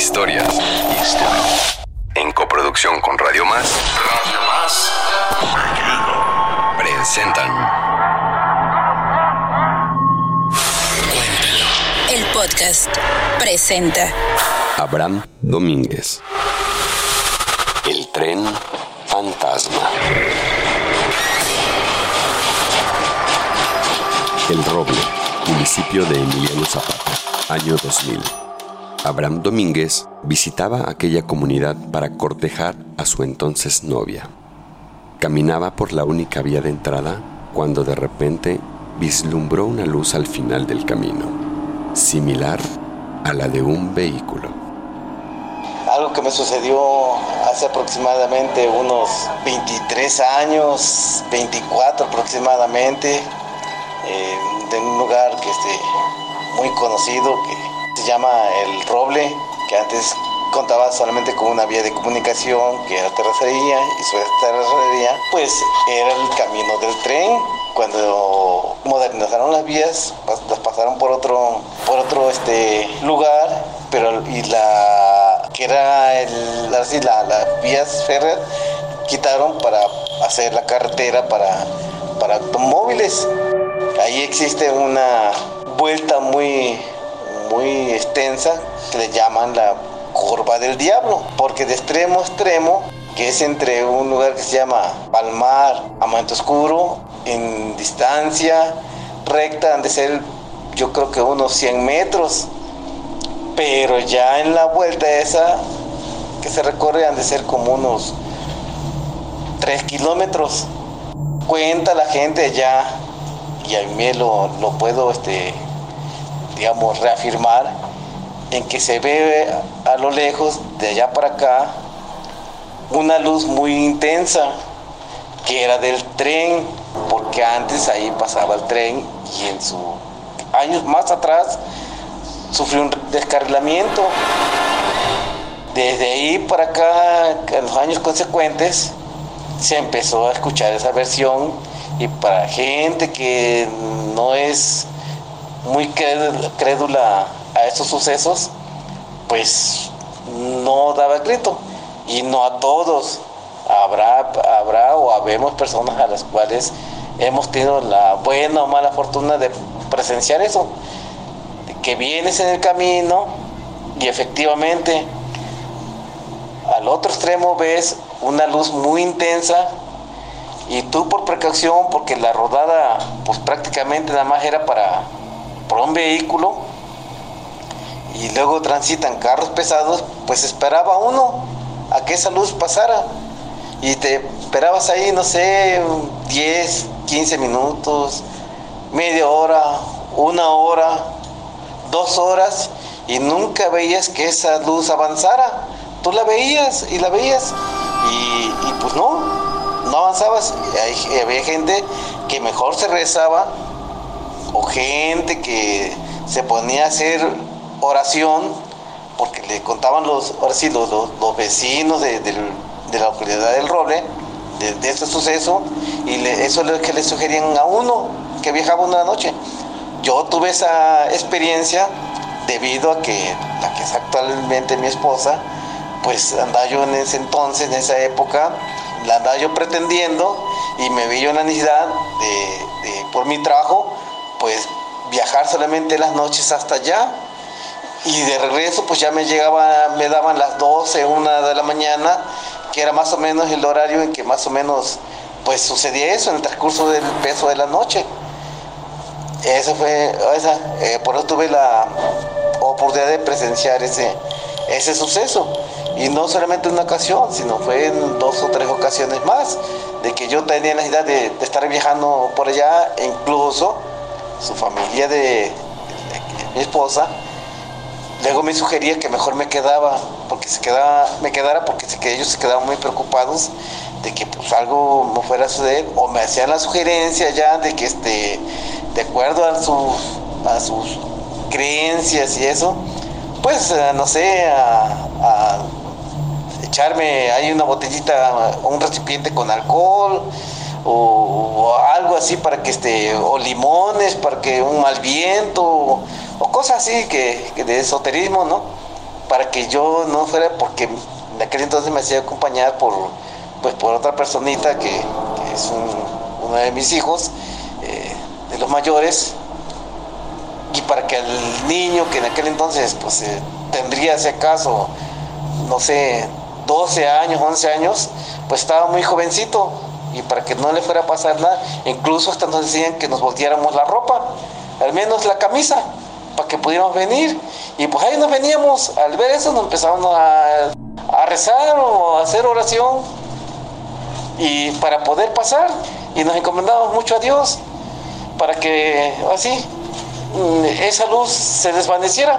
Historias. En coproducción con Radio Más. Radio Más. Presentan. El podcast presenta Abraham Domínguez. El tren fantasma. El Roble, municipio de Emiliano Zapata, año 2000. Abraham Domínguez visitaba aquella comunidad para cortejar a su entonces novia. Caminaba por la única vía de entrada cuando de repente vislumbró una luz al final del camino, similar a la de un vehículo. Algo que me sucedió hace aproximadamente unos 23 años, 24 aproximadamente, eh, de un lugar que esté muy conocido que llama El Roble, que antes contaba solamente con una vía de comunicación que era terracería y su terracería pues era el camino del tren. Cuando modernizaron las vías las pasaron por otro por otro este lugar pero y la que era el, así, la, las vías férreas quitaron para hacer la carretera para para automóviles. Ahí existe una vuelta muy muy extensa que le llaman la curva del diablo, porque de extremo a extremo, que es entre un lugar que se llama Palmar a Manto Oscuro, en distancia recta, han de ser yo creo que unos 100 metros, pero ya en la vuelta esa que se recorre han de ser como unos 3 kilómetros. Cuenta la gente ya, y a mí lo, lo puedo, este, digamos, reafirmar, en que se ve a lo lejos, de allá para acá, una luz muy intensa, que era del tren, porque antes ahí pasaba el tren y en sus años más atrás sufrió un descarrilamiento. Desde ahí para acá, en los años consecuentes, se empezó a escuchar esa versión y para gente que no es muy crédula a estos sucesos, pues no daba grito. Y no a todos. Habrá, habrá o habemos personas a las cuales hemos tenido la buena o mala fortuna de presenciar eso. Que vienes en el camino y efectivamente al otro extremo ves una luz muy intensa y tú por precaución, porque la rodada pues prácticamente nada más era para, para un vehículo, y luego transitan carros pesados, pues esperaba uno a que esa luz pasara. Y te esperabas ahí, no sé, 10, 15 minutos, media hora, una hora, dos horas, y nunca veías que esa luz avanzara. Tú la veías y la veías, y, y pues no, no avanzabas. Y había gente que mejor se rezaba, gente que se ponía a hacer oración, porque le contaban los, ahora los, los, vecinos de, de, la localidad del Roble, de, de este suceso, y eso es lo que le sugerían a uno que viajaba una noche. Yo tuve esa experiencia debido a que la que es actualmente mi esposa, pues andaba yo en ese entonces, en esa época, la andaba yo pretendiendo y me vi yo en la necesidad de por mi trabajo, pues viajar solamente las noches hasta allá y de regreso pues ya me llegaba, me daban las 12, una de la mañana, que era más o menos el horario en que más o menos pues sucedía eso en el transcurso del peso de la noche. Eso fue, esa, eh, por eso tuve la oportunidad de presenciar ese, ese suceso. Y no solamente en una ocasión, sino fue en dos o tres ocasiones más, de que yo tenía la necesidad de, de estar viajando por allá, incluso su familia de, mi esposa, Luego me sugería que mejor me quedaba, porque se quedaba, me quedara porque se, que ellos se quedaban muy preocupados de que pues algo me fuera a suceder, o me hacían la sugerencia ya de que este, de acuerdo a sus, a sus creencias y eso, pues no sé, a, a echarme hay una botellita, un recipiente con alcohol, o, algo así para que este, o limones para que un mal viento, o, cosas así que, de esoterismo, ¿no? para que yo no fuera, porque en aquel entonces me hacía acompañar por, pues, por otra personita que, es uno de mis hijos, eh, de los mayores, y para que el niño que en aquel entonces pues eh, tendría ese caso, no sé, 12 años, 11 años, pues estaba muy jovencito y para que no le fuera a pasar nada, incluso hasta nos decían que nos volteáramos la ropa, al menos la camisa, para que pudiéramos venir. Y pues ahí nos veníamos, al ver eso nos empezamos a, rezar o a hacer oración y para poder pasar y nos encomendamos mucho a Dios para que así mm, esa luz se desvaneciera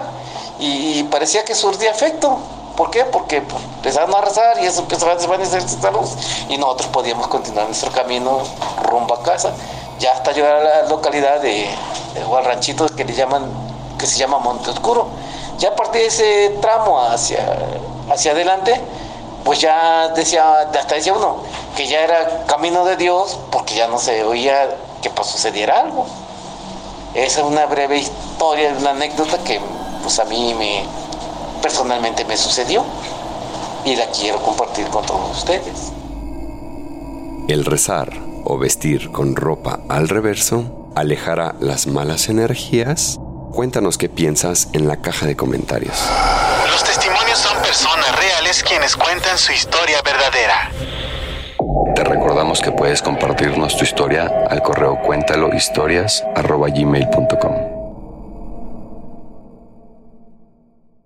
y parecía que surtía efecto. ¿Por qué? Porque pues, empezaron a rezar y eso empezó a desvanecer esa luz y nosotros podíamos continuar nuestro camino rumbo a casa, ya hasta llegar a la localidad de, de que le llaman, que se llama Monte Oscuro. Ya a partir de ese tramo hacia, hacia adelante, pues ya decía, hasta decía uno, que ya era camino de Dios, porque ya no se oía que pues, sucediera algo. Esa es una breve historia, una anécdota que pues a mí me personalmente me sucedió y la quiero compartir con todos ustedes. El rezar o vestir con ropa al reverso alejará las malas energías. Cuéntanos qué piensas en la caja de comentarios. Los testimonios son personas reales quienes cuentan su historia verdadera. Te recordamos que puedes compartirnos tu historia al correo cuéntalohistorias.gmail.com